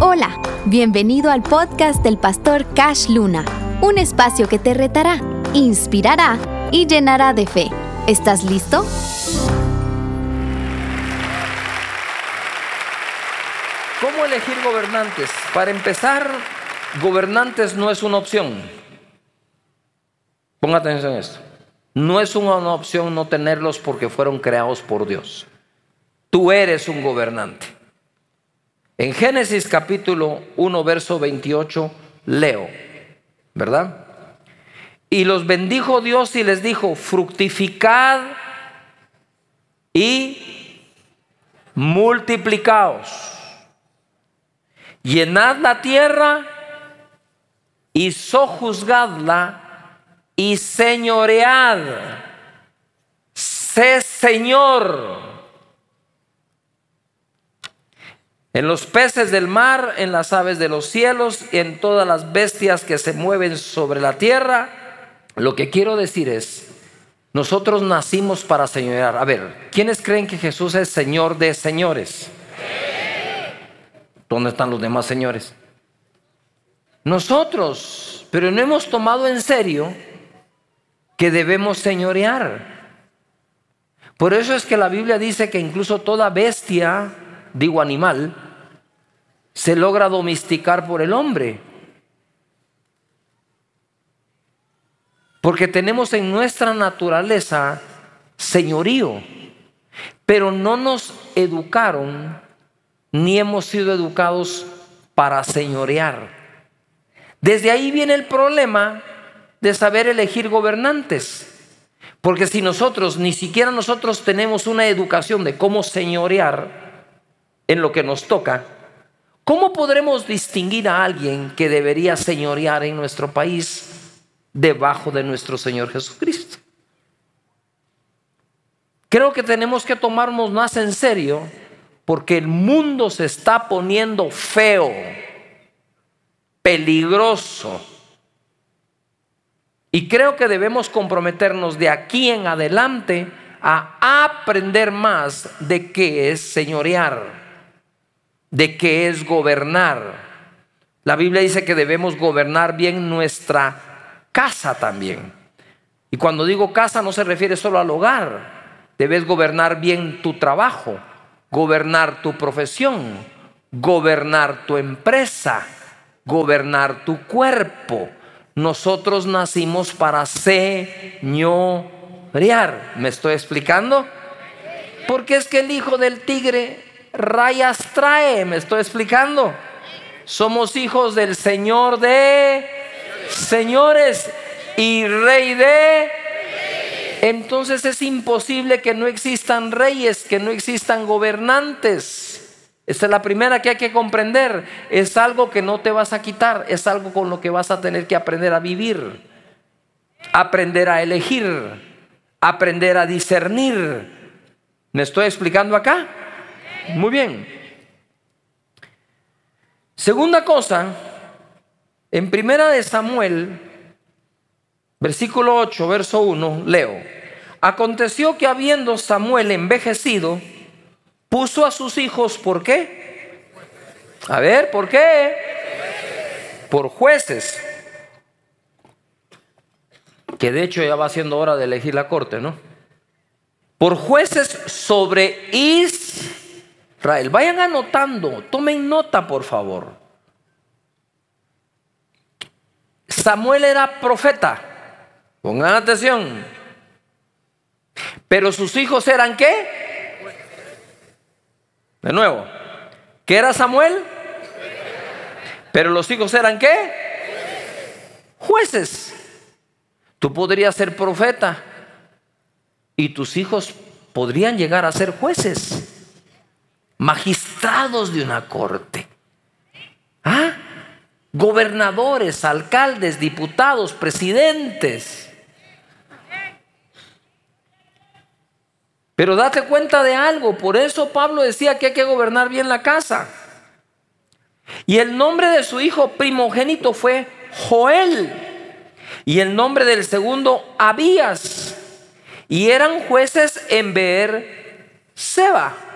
Hola, bienvenido al podcast del pastor Cash Luna, un espacio que te retará, inspirará y llenará de fe. ¿Estás listo? ¿Cómo elegir gobernantes? Para empezar, gobernantes no es una opción. Ponga atención a esto. No es una opción no tenerlos porque fueron creados por Dios. Tú eres un gobernante. En Génesis capítulo 1, verso 28, leo, ¿verdad? Y los bendijo Dios y les dijo, fructificad y multiplicaos, llenad la tierra y sojuzgadla y señoread. Sé Señor en los peces del mar, en las aves de los cielos, en todas las bestias que se mueven sobre la tierra. Lo que quiero decir es, nosotros nacimos para señorear. A ver, ¿quiénes creen que Jesús es Señor de señores? ¿Dónde están los demás señores? Nosotros, pero no hemos tomado en serio que debemos señorear. Por eso es que la Biblia dice que incluso toda bestia, digo animal, se logra domesticar por el hombre. Porque tenemos en nuestra naturaleza señorío, pero no nos educaron ni hemos sido educados para señorear. Desde ahí viene el problema de saber elegir gobernantes. Porque si nosotros, ni siquiera nosotros tenemos una educación de cómo señorear en lo que nos toca, ¿cómo podremos distinguir a alguien que debería señorear en nuestro país debajo de nuestro Señor Jesucristo? Creo que tenemos que tomarnos más en serio porque el mundo se está poniendo feo, peligroso y creo que debemos comprometernos de aquí en adelante a aprender más de qué es señorear, de qué es gobernar. La Biblia dice que debemos gobernar bien nuestra casa también. Y cuando digo casa no se refiere solo al hogar. Debes gobernar bien tu trabajo, gobernar tu profesión, gobernar tu empresa, gobernar tu cuerpo nosotros nacimos para señorear. ¿Me estoy explicando? Porque es que el hijo del tigre rayas trae. ¿Me estoy explicando? Somos hijos del Señor de señores y rey de... Entonces es imposible que no existan reyes, que no existan gobernantes. Esta es la primera que hay que comprender. Es algo que no te vas a quitar, es algo con lo que vas a tener que aprender a vivir, aprender a elegir, aprender a discernir. ¿Me estoy explicando acá? Muy bien. Segunda cosa, en primera de Samuel, versículo 8, verso 1, leo. Aconteció que habiendo Samuel envejecido, Puso a sus hijos, ¿por qué? A ver, ¿por qué? Por jueces. Que de hecho ya va siendo hora de elegir la corte, ¿no? Por jueces sobre Israel. Vayan anotando, tomen nota, por favor. Samuel era profeta. Pongan atención. Pero sus hijos eran qué? De nuevo, ¿qué era Samuel? Pero los hijos eran qué? Jueces. Tú podrías ser profeta y tus hijos podrían llegar a ser jueces, magistrados de una corte. ¿Ah? Gobernadores, alcaldes, diputados, presidentes. Pero date cuenta de algo, por eso Pablo decía que hay que gobernar bien la casa. Y el nombre de su hijo primogénito fue Joel. Y el nombre del segundo Abías. Y eran jueces en Beer Seba.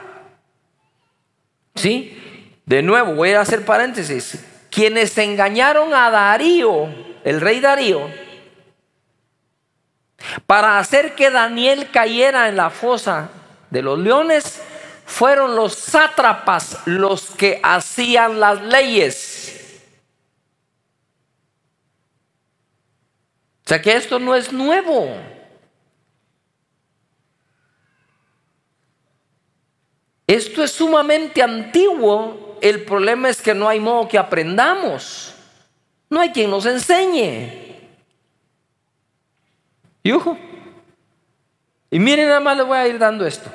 ¿Sí? De nuevo, voy a hacer paréntesis. Quienes engañaron a Darío, el rey Darío, para hacer que Daniel cayera en la fosa de los leones, fueron los sátrapas los que hacían las leyes. O sea que esto no es nuevo. Esto es sumamente antiguo. El problema es que no hay modo que aprendamos. No hay quien nos enseñe. Y ojo. Y miren, nada más les voy a ir dando esto.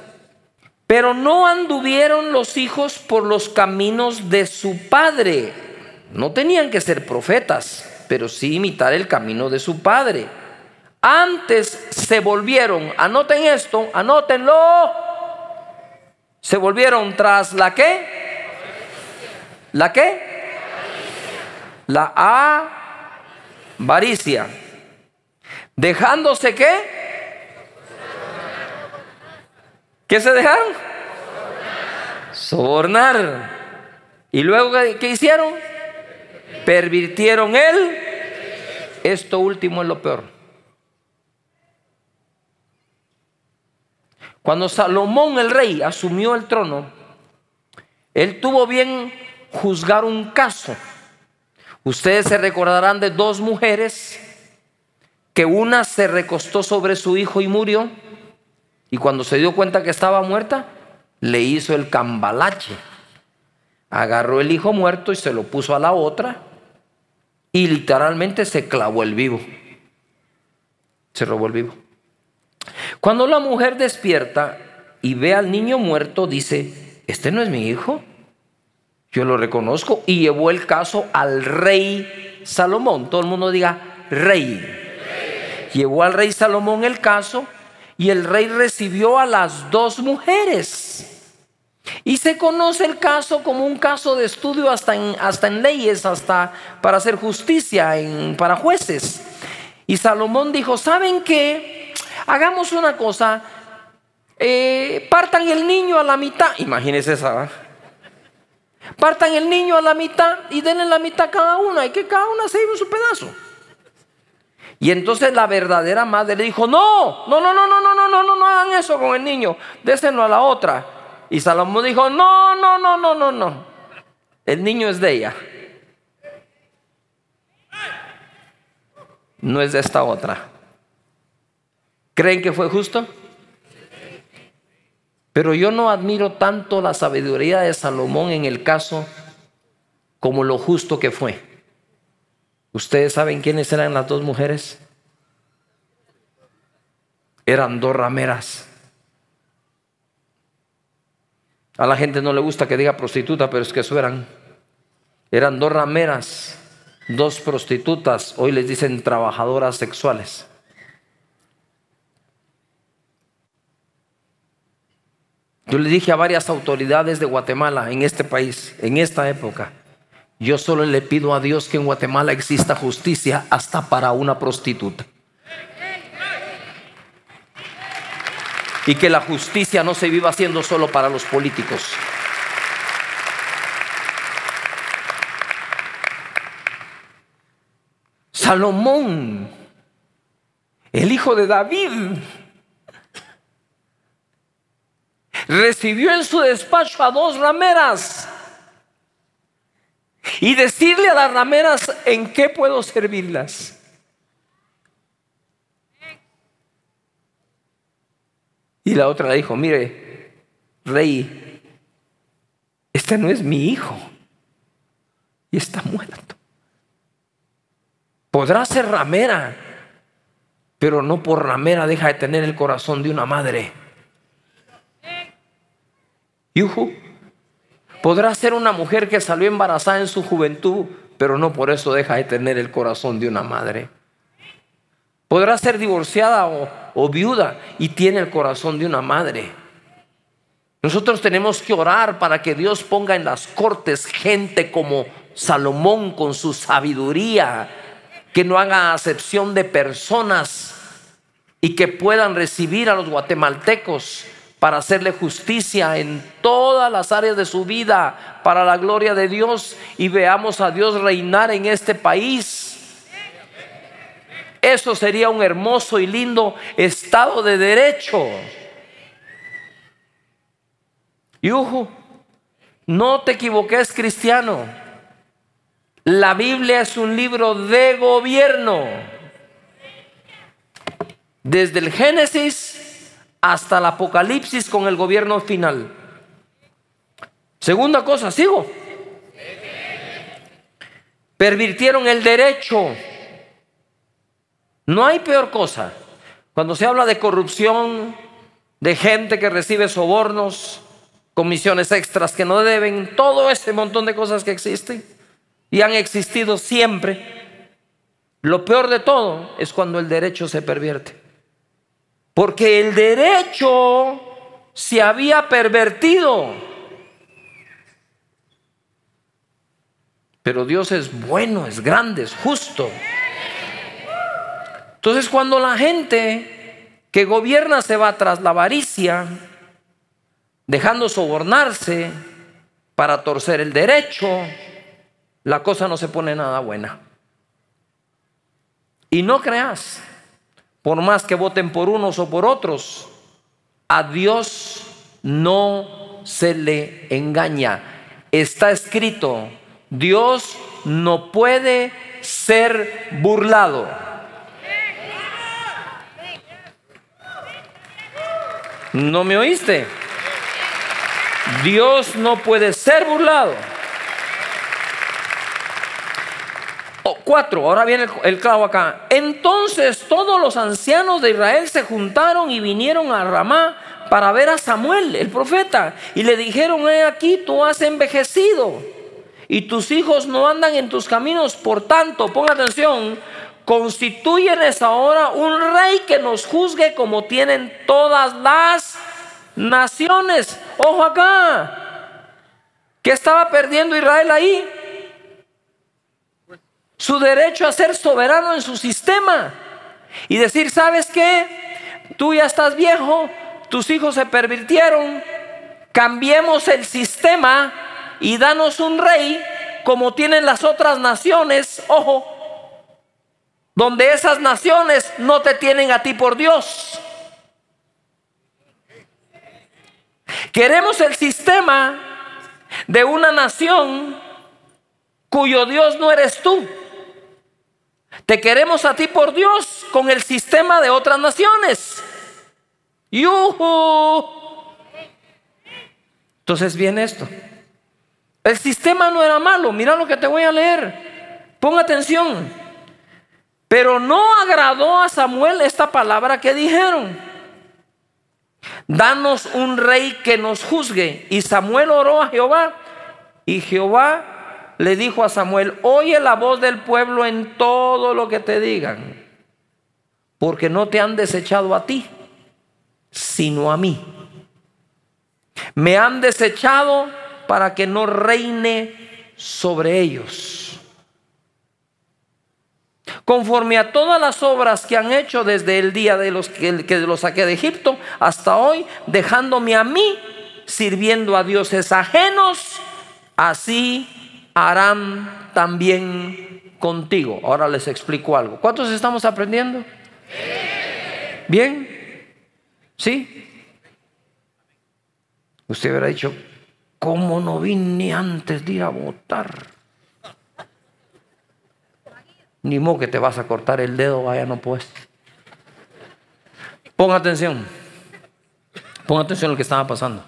Pero no anduvieron los hijos por los caminos de su padre. No tenían que ser profetas, pero sí imitar el camino de su padre. Antes se volvieron, anoten esto, anótenlo. Se volvieron tras la qué? ¿La qué? La avaricia. Dejándose qué? ¿Qué se dejaron? Sobornar. ¿Y luego qué hicieron? Pervirtieron él. Esto último es lo peor. Cuando Salomón el rey asumió el trono, él tuvo bien juzgar un caso. Ustedes se recordarán de dos mujeres que una se recostó sobre su hijo y murió, y cuando se dio cuenta que estaba muerta, le hizo el cambalache. Agarró el hijo muerto y se lo puso a la otra, y literalmente se clavó el vivo. Se robó el vivo. Cuando la mujer despierta y ve al niño muerto, dice, este no es mi hijo. Yo lo reconozco y llevó el caso al rey Salomón. Todo el mundo diga, rey llevó al rey Salomón el caso y el rey recibió a las dos mujeres. Y se conoce el caso como un caso de estudio hasta en, hasta en leyes, hasta para hacer justicia en, para jueces. Y Salomón dijo, ¿saben qué? Hagamos una cosa, eh, partan el niño a la mitad, imagínense esa, partan el niño a la mitad y denle la mitad cada una y que cada una se lleve su pedazo. Y entonces la verdadera madre le dijo, no, no, no, no, no, no, no, no, no, no hagan eso con el niño, déselo a la otra. Y Salomón dijo, no, no, no, no, no, no. El niño es de ella. No es de esta otra. ¿Creen que fue justo? Pero yo no admiro tanto la sabiduría de Salomón en el caso como lo justo que fue. ¿Ustedes saben quiénes eran las dos mujeres? Eran dos rameras. A la gente no le gusta que diga prostituta, pero es que eso eran. Eran dos rameras, dos prostitutas, hoy les dicen trabajadoras sexuales. Yo le dije a varias autoridades de Guatemala en este país, en esta época, yo solo le pido a Dios que en Guatemala exista justicia hasta para una prostituta. Y que la justicia no se viva haciendo solo para los políticos. Salomón, el hijo de David, recibió en su despacho a dos rameras y decirle a las rameras en qué puedo servirlas. Y la otra le dijo, mire, rey, este no es mi hijo y está muerto. Podrá ser ramera, pero no por ramera deja de tener el corazón de una madre. Podrá ser una mujer que salió embarazada en su juventud, pero no por eso deja de tener el corazón de una madre. Podrá ser divorciada o, o viuda y tiene el corazón de una madre. Nosotros tenemos que orar para que Dios ponga en las cortes gente como Salomón con su sabiduría, que no haga acepción de personas y que puedan recibir a los guatemaltecos para hacerle justicia en todas las áreas de su vida, para la gloria de Dios, y veamos a Dios reinar en este país. Eso sería un hermoso y lindo estado de derecho. Y ojo, no te equivoques cristiano. La Biblia es un libro de gobierno. Desde el Génesis hasta el Apocalipsis con el gobierno final. Segunda cosa, sigo. Pervirtieron el derecho. No hay peor cosa. Cuando se habla de corrupción, de gente que recibe sobornos, comisiones extras que no deben, todo ese montón de cosas que existen y han existido siempre. Lo peor de todo es cuando el derecho se pervierte. Porque el derecho se había pervertido. Pero Dios es bueno, es grande, es justo. Entonces cuando la gente que gobierna se va tras la avaricia, dejando sobornarse para torcer el derecho, la cosa no se pone nada buena. Y no creas, por más que voten por unos o por otros, a Dios no se le engaña. Está escrito, Dios no puede ser burlado. ¿No me oíste? Dios no puede ser burlado. Oh, cuatro, ahora viene el, clavo acá. Entonces todos los ancianos de Israel se juntaron y vinieron a Ramá para ver a Samuel, el profeta, y le dijeron, he aquí, tú has envejecido y tus hijos no andan en tus caminos, por tanto, ponga atención, constituyenes ahora un rey que nos juzgue como tienen todas las naciones. Ojo acá. ¿Qué estaba perdiendo Israel ahí? Su derecho a ser soberano en su sistema. Y decir, ¿sabes qué? Tú ya estás viejo, tus hijos se pervirtieron, cambiemos el sistema y danos un rey como tienen las otras naciones, ojo, donde esas naciones no te tienen a ti por Dios. Queremos el sistema de una nación cuyo Dios no eres tú. Te queremos a ti por Dios con el sistema de otras naciones. ¡Yuhu! Entonces viene esto. El sistema no era malo. Mira lo que te voy a leer. Pon atención. Pero no agradó a Samuel esta palabra que dijeron. Danos un rey que nos juzgue. Y Samuel oró a Jehová. Y Jehová le dijo a Samuel, oye la voz del pueblo en todo lo que te digan. Porque no te han desechado a ti, sino a mí. Me han desechado para que no reine sobre ellos conforme a todas las obras que han hecho desde el día de los que, los saqué de Egipto hasta hoy, dejándome a mí sirviendo a dioses ajenos, así harán también contigo. Ahora les explico algo. ¿Cuántos estamos aprendiendo? ¿Bien? ¿Sí? Usted hubiera dicho, ¿cómo no vine antes de ir a votar? Ni modo que te vas a cortar el dedo, vaya, no puedes. Pon atención. Pon atención a lo que estaba pasando.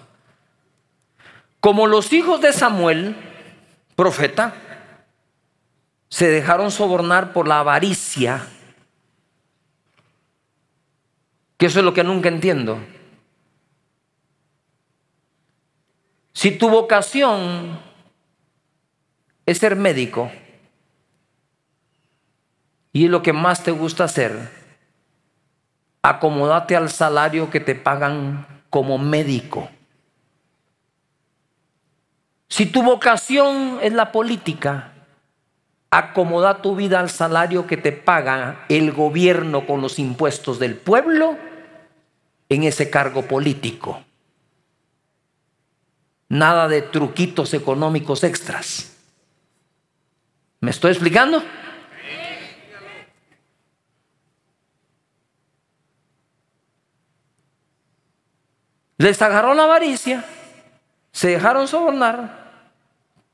Como los hijos de Samuel, profeta, se dejaron sobornar por la avaricia, que eso es lo que nunca entiendo. Si tu vocación es ser médico, y es lo que más te gusta hacer, acomódate al salario que te pagan como médico. Si tu vocación es la política, acomoda tu vida al salario que te paga el gobierno con los impuestos del pueblo en ese cargo político. Nada de truquitos económicos extras. ¿Me estoy explicando? Les agarró la avaricia, se dejaron sobornar,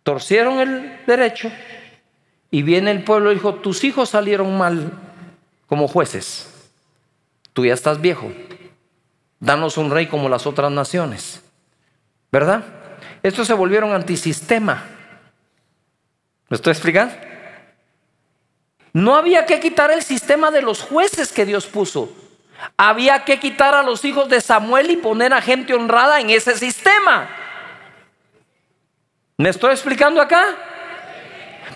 torcieron el derecho y viene el pueblo y dijo, tus hijos salieron mal como jueces, tú ya estás viejo, danos un rey como las otras naciones, ¿verdad? Estos se volvieron antisistema. ¿Me estoy explicando? No había que quitar el sistema de los jueces que Dios puso. Había que quitar a los hijos de Samuel y poner a gente honrada en ese sistema. ¿Me estoy explicando acá?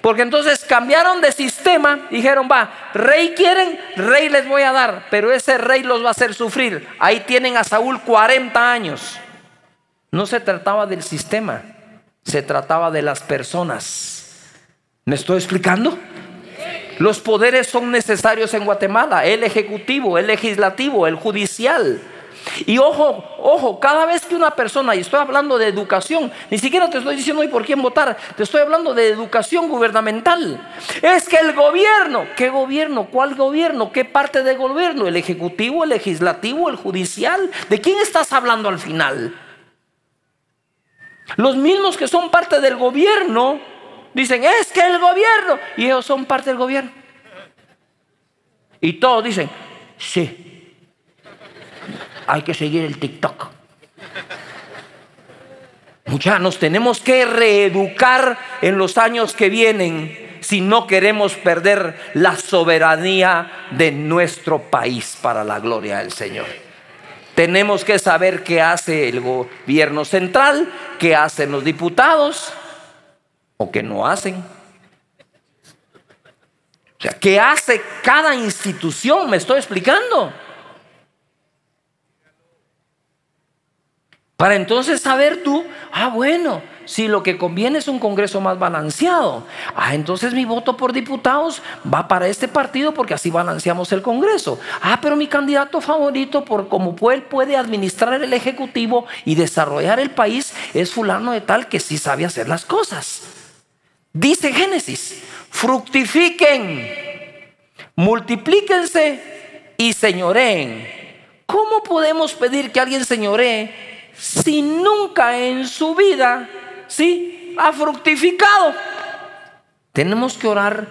Porque entonces cambiaron de sistema, dijeron, va, rey quieren, rey les voy a dar, pero ese rey los va a hacer sufrir. Ahí tienen a Saúl 40 años. No se trataba del sistema, se trataba de las personas. ¿Me estoy explicando? Los poderes son necesarios en Guatemala, el ejecutivo, el legislativo, el judicial. Y ojo, ojo, cada vez que una persona, y estoy hablando de educación, ni siquiera te estoy diciendo hoy por quién votar, te estoy hablando de educación gubernamental. Es que el gobierno, ¿qué gobierno? ¿Cuál gobierno? ¿Qué parte del gobierno? ¿El ejecutivo, el legislativo, el judicial? ¿De quién estás hablando al final? Los mismos que son parte del gobierno Dicen, es que el gobierno. Y ellos son parte del gobierno. Y todos dicen, sí. Hay que seguir el TikTok. Muchachos, nos tenemos que reeducar en los años que vienen si no queremos perder la soberanía de nuestro país para la gloria del Señor. Tenemos que saber qué hace el gobierno central, qué hacen los diputados, o que no hacen. O sea, ¿qué hace cada institución? Me estoy explicando. Para entonces saber tú, ah, bueno, si lo que conviene es un Congreso más balanceado, ah, entonces mi voto por diputados va para este partido porque así balanceamos el Congreso. Ah, pero mi candidato favorito, por como él puede administrar el Ejecutivo y desarrollar el país, es fulano de tal que sí sabe hacer las cosas. Dice Génesis, fructifiquen, multiplíquense y señoreen. ¿Cómo podemos pedir que alguien señoree si nunca en su vida, sí, ha fructificado? Tenemos que orar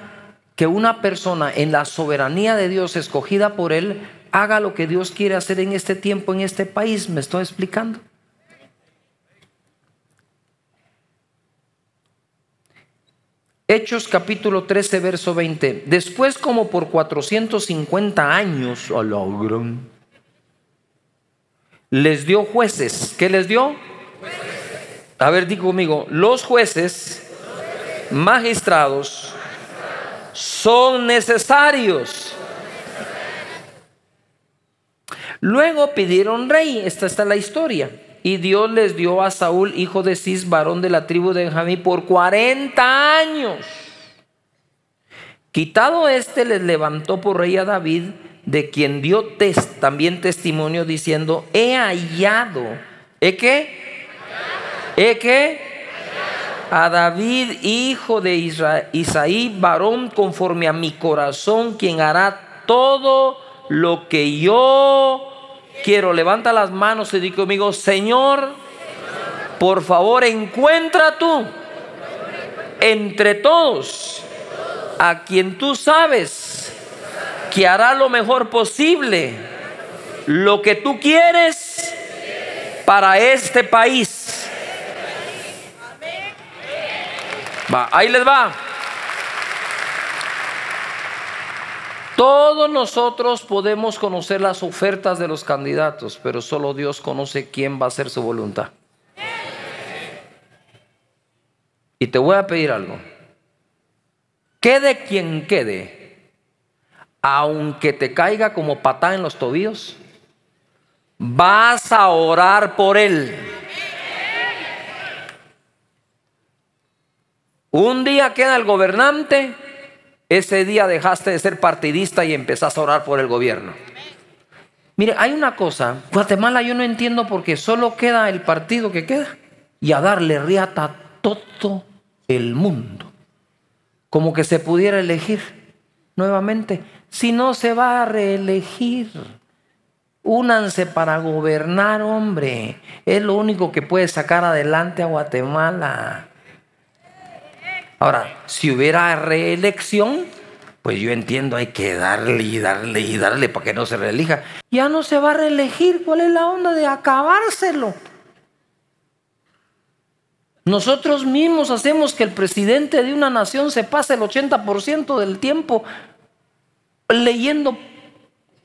que una persona en la soberanía de Dios escogida por Él haga lo que Dios quiere hacer en este tiempo, en este país. ¿Me estoy explicando? Hechos capítulo 13, verso 20. Después como por 450 años, a la les dio jueces. ¿Qué les dio? A ver, digo conmigo, los jueces, magistrados, son necesarios. Luego pidieron rey, esta está la historia. Y Dios les dio a Saúl, hijo de Cis, varón de la tribu de Benjamín, por 40 años. Quitado este, les levantó por rey a David, de quien dio también testimonio diciendo, he hallado. ¿He qué? ¿He qué? A David, hijo de Isaí, varón conforme a mi corazón, quien hará todo lo que yo quiero, levanta las manos y di conmigo, Señor, por favor encuentra tú entre todos a quien tú sabes que hará lo mejor posible, lo que tú quieres para este país. Va, ahí les va. Todos nosotros podemos conocer las ofertas de los candidatos, pero solo Dios conoce quién va a ser su voluntad. Y te voy a pedir algo. Quede quien quede, aunque te caiga como patada en los tobillos, vas a orar por él. Un día queda el gobernante ese día dejaste de ser partidista y empezaste a orar por el gobierno. Mire, hay una cosa, Guatemala yo no entiendo porque solo queda el partido que queda. y a darle riata a todo el mundo. Como que se pudiera elegir nuevamente. Si no se va a reelegir, únanse para gobernar, hombre. Es lo único que puede sacar adelante a Guatemala. Ahora, si hubiera reelección, pues yo entiendo, hay que darle y darle y darle para que no se reelija. Ya no se va a reelegir, ¿cuál es la onda de acabárselo? Nosotros mismos hacemos que el presidente de una nación se pase el 80% del tiempo leyendo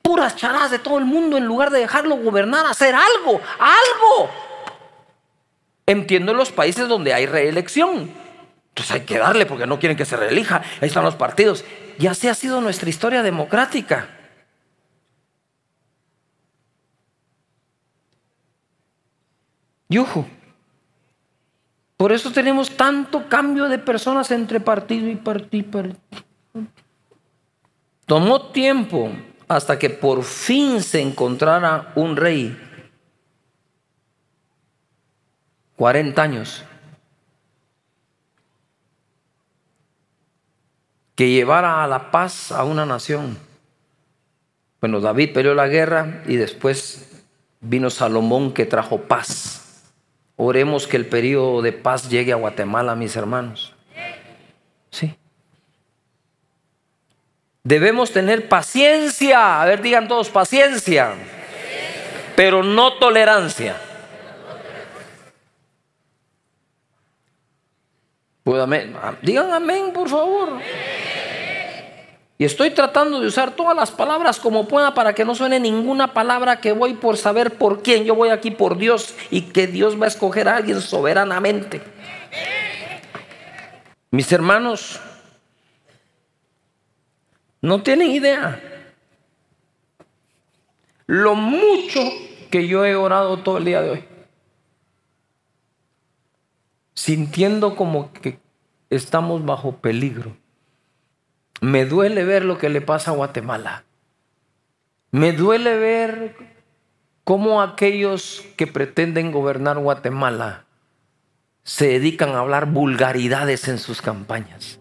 puras charadas de todo el mundo en lugar de dejarlo gobernar, hacer algo, algo. Entiendo los países donde hay reelección. Entonces hay que darle porque no quieren que se reelija. Ahí están los partidos. Y así ha sido nuestra historia democrática. Yujo. Por eso tenemos tanto cambio de personas entre partido y partido. Tomó tiempo hasta que por fin se encontrara un rey. 40 años. Que llevara a la paz a una nación. Bueno, David peleó la guerra y después vino Salomón que trajo paz. Oremos que el periodo de paz llegue a Guatemala, mis hermanos. Sí. Debemos tener paciencia. A ver, digan todos paciencia. Pero no tolerancia. Digan amén, por favor. Y estoy tratando de usar todas las palabras como pueda para que no suene ninguna palabra que voy por saber por quién. Yo voy aquí por Dios y que Dios va a escoger a alguien soberanamente. Mis hermanos, no tienen idea lo mucho que yo he orado todo el día de hoy. Sintiendo como que estamos bajo peligro. Me duele ver lo que le pasa a Guatemala. Me duele ver cómo aquellos que pretenden gobernar Guatemala se dedican a hablar vulgaridades en sus campañas.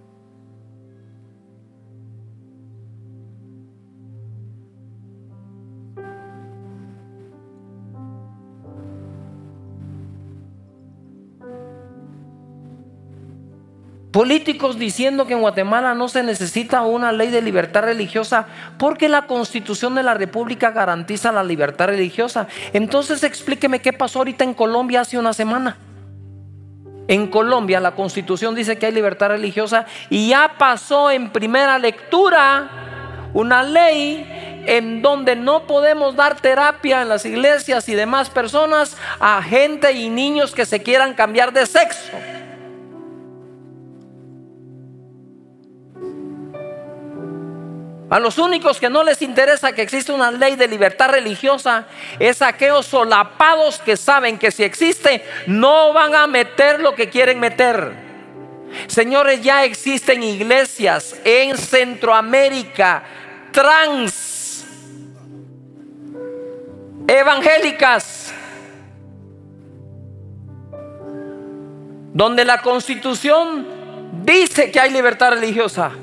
Políticos diciendo que en Guatemala no se necesita una ley de libertad religiosa porque la constitución de la República garantiza la libertad religiosa. Entonces explíqueme qué pasó ahorita en Colombia hace una semana. En Colombia la constitución dice que hay libertad religiosa y ya pasó en primera lectura una ley en donde no podemos dar terapia en las iglesias y demás personas a gente y niños que se quieran cambiar de sexo. A los únicos que no les interesa que exista una ley de libertad religiosa es aquellos solapados que saben que si existe no van a meter lo que quieren meter. Señores, ya existen iglesias en Centroamérica trans evangélicas donde la constitución dice que hay libertad religiosa.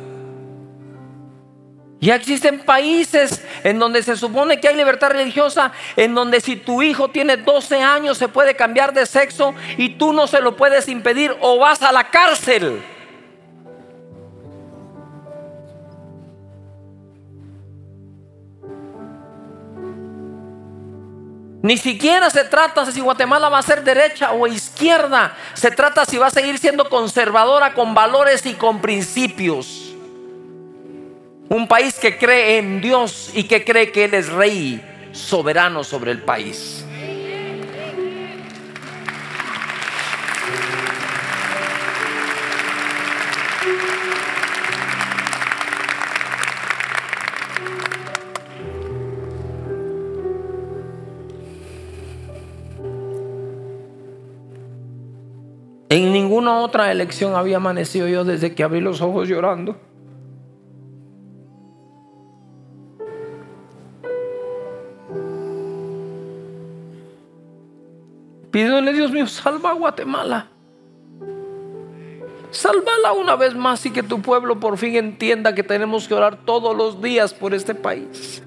Ya existen países en donde se supone que hay libertad religiosa, en donde si tu hijo tiene 12 años se puede cambiar de sexo y tú no se lo puedes impedir o vas a la cárcel. Ni siquiera se trata si Guatemala va a ser derecha o izquierda. Se trata si va a seguir siendo conservadora con valores y con principios. Un país que cree en Dios y que cree que Él es rey soberano sobre el país. En ninguna otra elección había amanecido yo desde que abrí los ojos llorando. Pídele, Dios mío, salva a Guatemala. Sálvala una vez más y que tu pueblo por fin entienda que tenemos que orar todos los días por este país.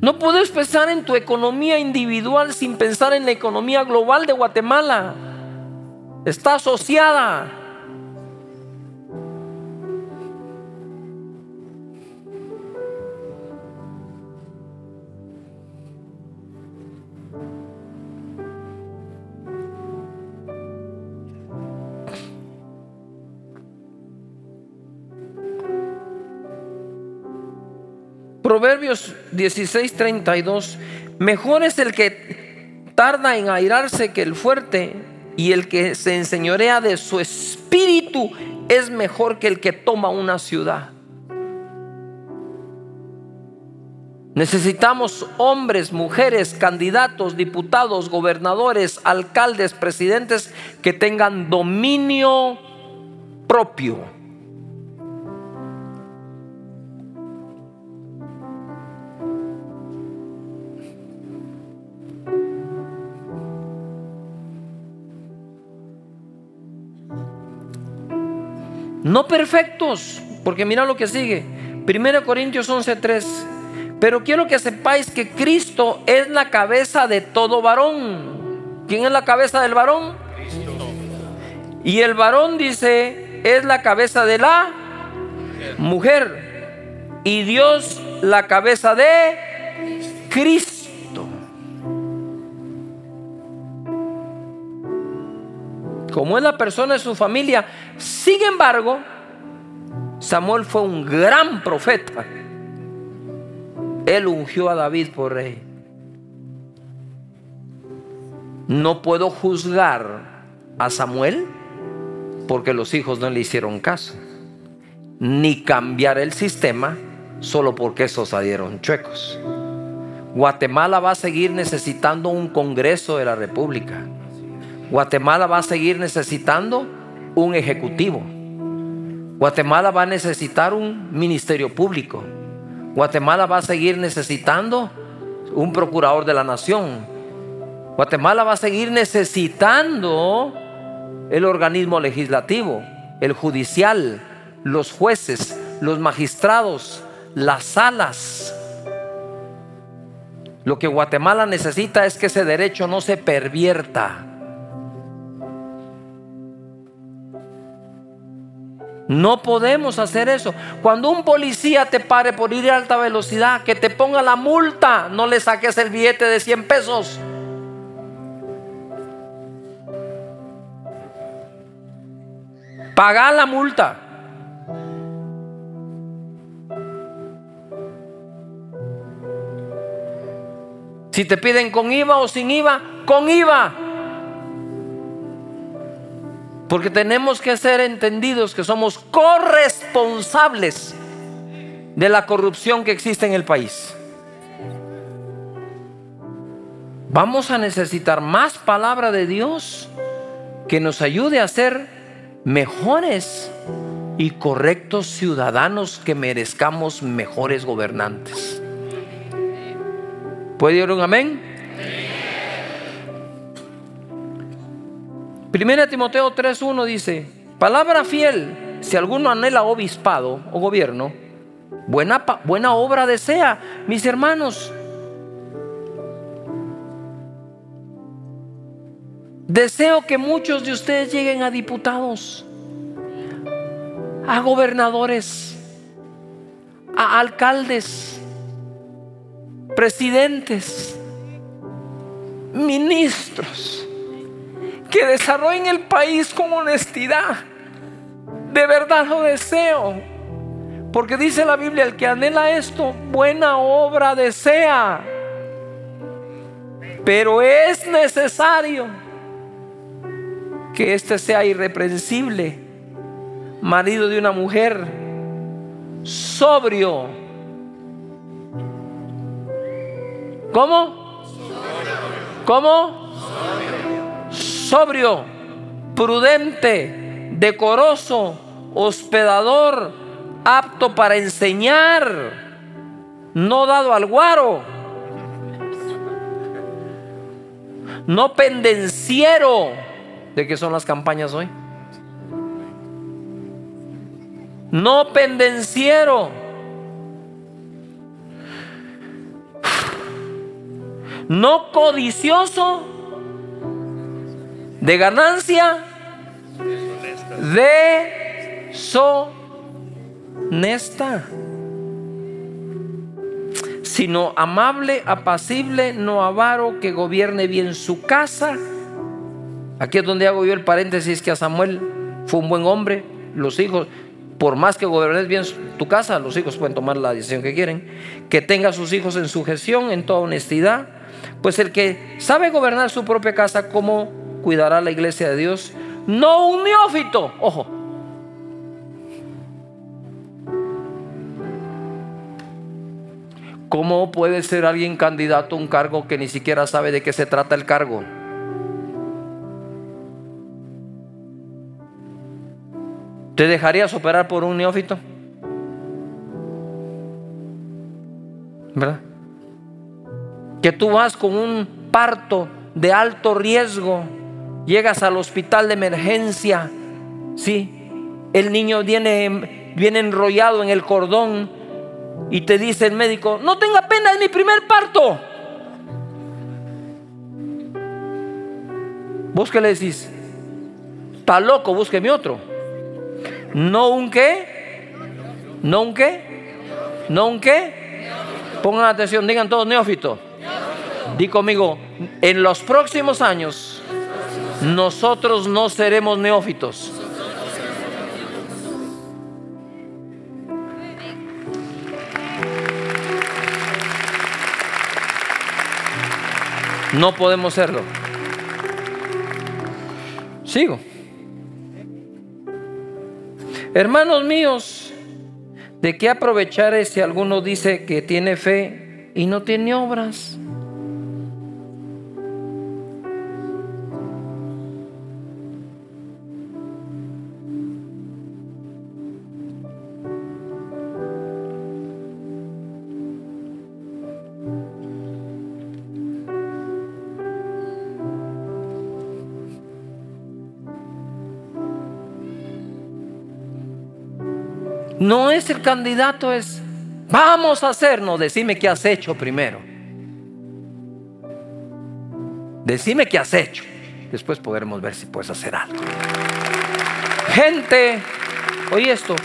No puedes pensar en tu economía individual sin pensar en la economía global de Guatemala. Está asociada. Proverbios 16:32, mejor es el que tarda en airarse que el fuerte, y el que se enseñorea de su espíritu es mejor que el que toma una ciudad. Necesitamos hombres, mujeres, candidatos, diputados, gobernadores, alcaldes, presidentes que tengan dominio propio No perfectos, porque mira lo que sigue. 1 Corintios 11:3. Pero quiero que sepáis que Cristo es la cabeza de todo varón. ¿Quién es la cabeza del varón? Cristo. Y el varón dice, es la cabeza de la mujer. Y Dios la cabeza de Cristo. Como es la persona de su familia. Sin embargo, Samuel fue un gran profeta. Él ungió a David por rey. No puedo juzgar a Samuel porque los hijos no le hicieron caso, ni cambiar el sistema solo porque esos salieron chuecos. Guatemala va a seguir necesitando un Congreso de la República. Guatemala va a seguir necesitando un ejecutivo. Guatemala va a necesitar un ministerio público. Guatemala va a seguir necesitando un procurador de la nación. Guatemala va a seguir necesitando el organismo legislativo, el judicial, los jueces, los magistrados, las salas. Lo que Guatemala necesita es que ese derecho no se pervierta. No podemos hacer eso. Cuando un policía te pare por ir a alta velocidad, que te ponga la multa, no le saques el billete de 100 pesos. Paga la multa. Si te piden con IVA o sin IVA, con IVA. Porque tenemos que ser entendidos que somos corresponsables de la corrupción que existe en el país. Vamos a necesitar más palabra de Dios que nos ayude a ser mejores y correctos ciudadanos que merezcamos mejores gobernantes. ¿Puede ir un amén? Primera Timoteo 3.1 dice, palabra fiel, si alguno anhela obispado o gobierno, buena, buena obra desea, mis hermanos. Deseo que muchos de ustedes lleguen a diputados, a gobernadores, a alcaldes, presidentes, ministros que desarrollen el país con honestidad. De verdad lo deseo. Porque dice la Biblia, el que anhela esto, buena obra desea. Pero es necesario que éste sea irreprensible, marido de una mujer, sobrio. ¿Cómo? ¿Cómo? Sobrio, prudente, decoroso, hospedador, apto para enseñar. no dado al guaro, no pendenciero de que son las campañas hoy. No pendenciero. No codicioso de ganancia deshonesta, sino amable, apacible, no avaro, que gobierne bien su casa. Aquí es donde hago yo el paréntesis que a Samuel fue un buen hombre, los hijos, por más que gobiernes bien tu casa, los hijos pueden tomar la decisión que quieren, que tenga a sus hijos en sujeción, en toda honestidad, pues el que sabe gobernar su propia casa, ¿cómo cuidará la iglesia de Dios? no un neófito. Ojo. ¿Cómo puede ser alguien candidato a un cargo que ni siquiera sabe de qué se trata el cargo? ¿Te dejarías operar por un neófito? ¿Verdad? Que tú vas con un parto de alto riesgo Llegas al hospital de emergencia, ¿sí? El niño viene, viene enrollado en el cordón y te dice el médico, no tenga pena, es mi primer parto. ¿Vos qué le decís? Está loco, búsqueme otro. ¿No un qué? ¿No un qué? ¿No un qué? Pongan atención, digan todos neófito. Di conmigo, en los próximos años nosotros no seremos neófitos. No podemos serlo. Sigo. Hermanos míos, ¿de qué aprovechar si alguno dice que tiene fe y no tiene obras? No es el candidato, es vamos a hacernos. Decime qué has hecho primero. Decime qué has hecho. Después podremos ver si puedes hacer algo. Gente, oye esto,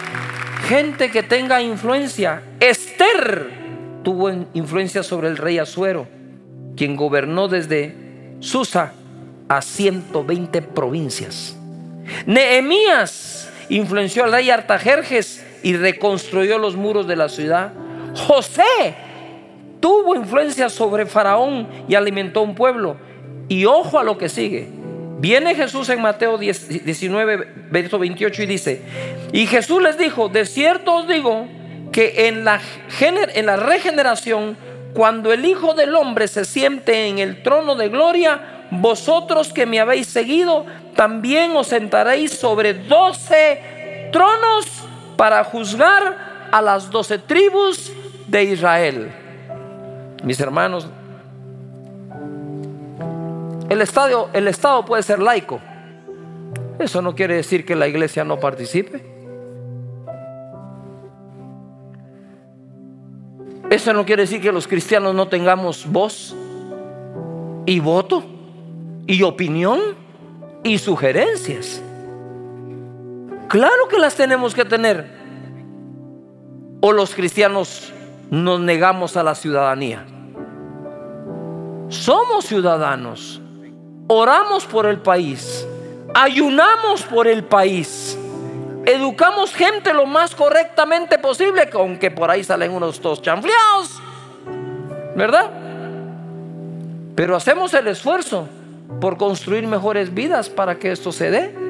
gente que tenga influencia. Esther tuvo influencia sobre el rey Azuero, quien gobernó desde Susa a 120 provincias. Nehemías influenció al rey Artajerjes y reconstruyó los muros de la ciudad. José tuvo influencia sobre Faraón y alimentó un pueblo. Y ojo a lo que sigue. Viene Jesús en Mateo 19, verso 28 y dice, y Jesús les dijo, de cierto os digo que en la, en la regeneración, cuando el Hijo del Hombre se siente en el trono de gloria, vosotros que me habéis seguido, también os sentaréis sobre doce tronos para juzgar a las doce tribus de Israel. Mis hermanos, el Estado, el Estado puede ser laico. Eso no quiere decir que la iglesia no participe. Eso no quiere decir que los cristianos no tengamos voz y voto y opinión y sugerencias. Claro que las tenemos que tener. O los cristianos nos negamos a la ciudadanía. Somos ciudadanos. Oramos por el país. Ayunamos por el país. Educamos gente lo más correctamente posible, aunque por ahí salen unos dos chanfleados. ¿Verdad? Pero hacemos el esfuerzo por construir mejores vidas para que esto se dé.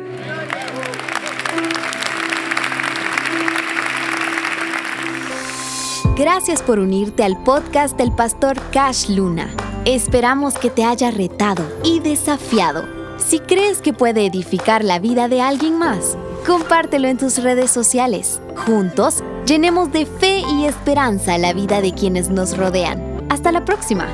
Gracias por unirte al podcast del pastor Cash Luna. Esperamos que te haya retado y desafiado. Si crees que puede edificar la vida de alguien más, compártelo en tus redes sociales. Juntos, llenemos de fe y esperanza la vida de quienes nos rodean. Hasta la próxima.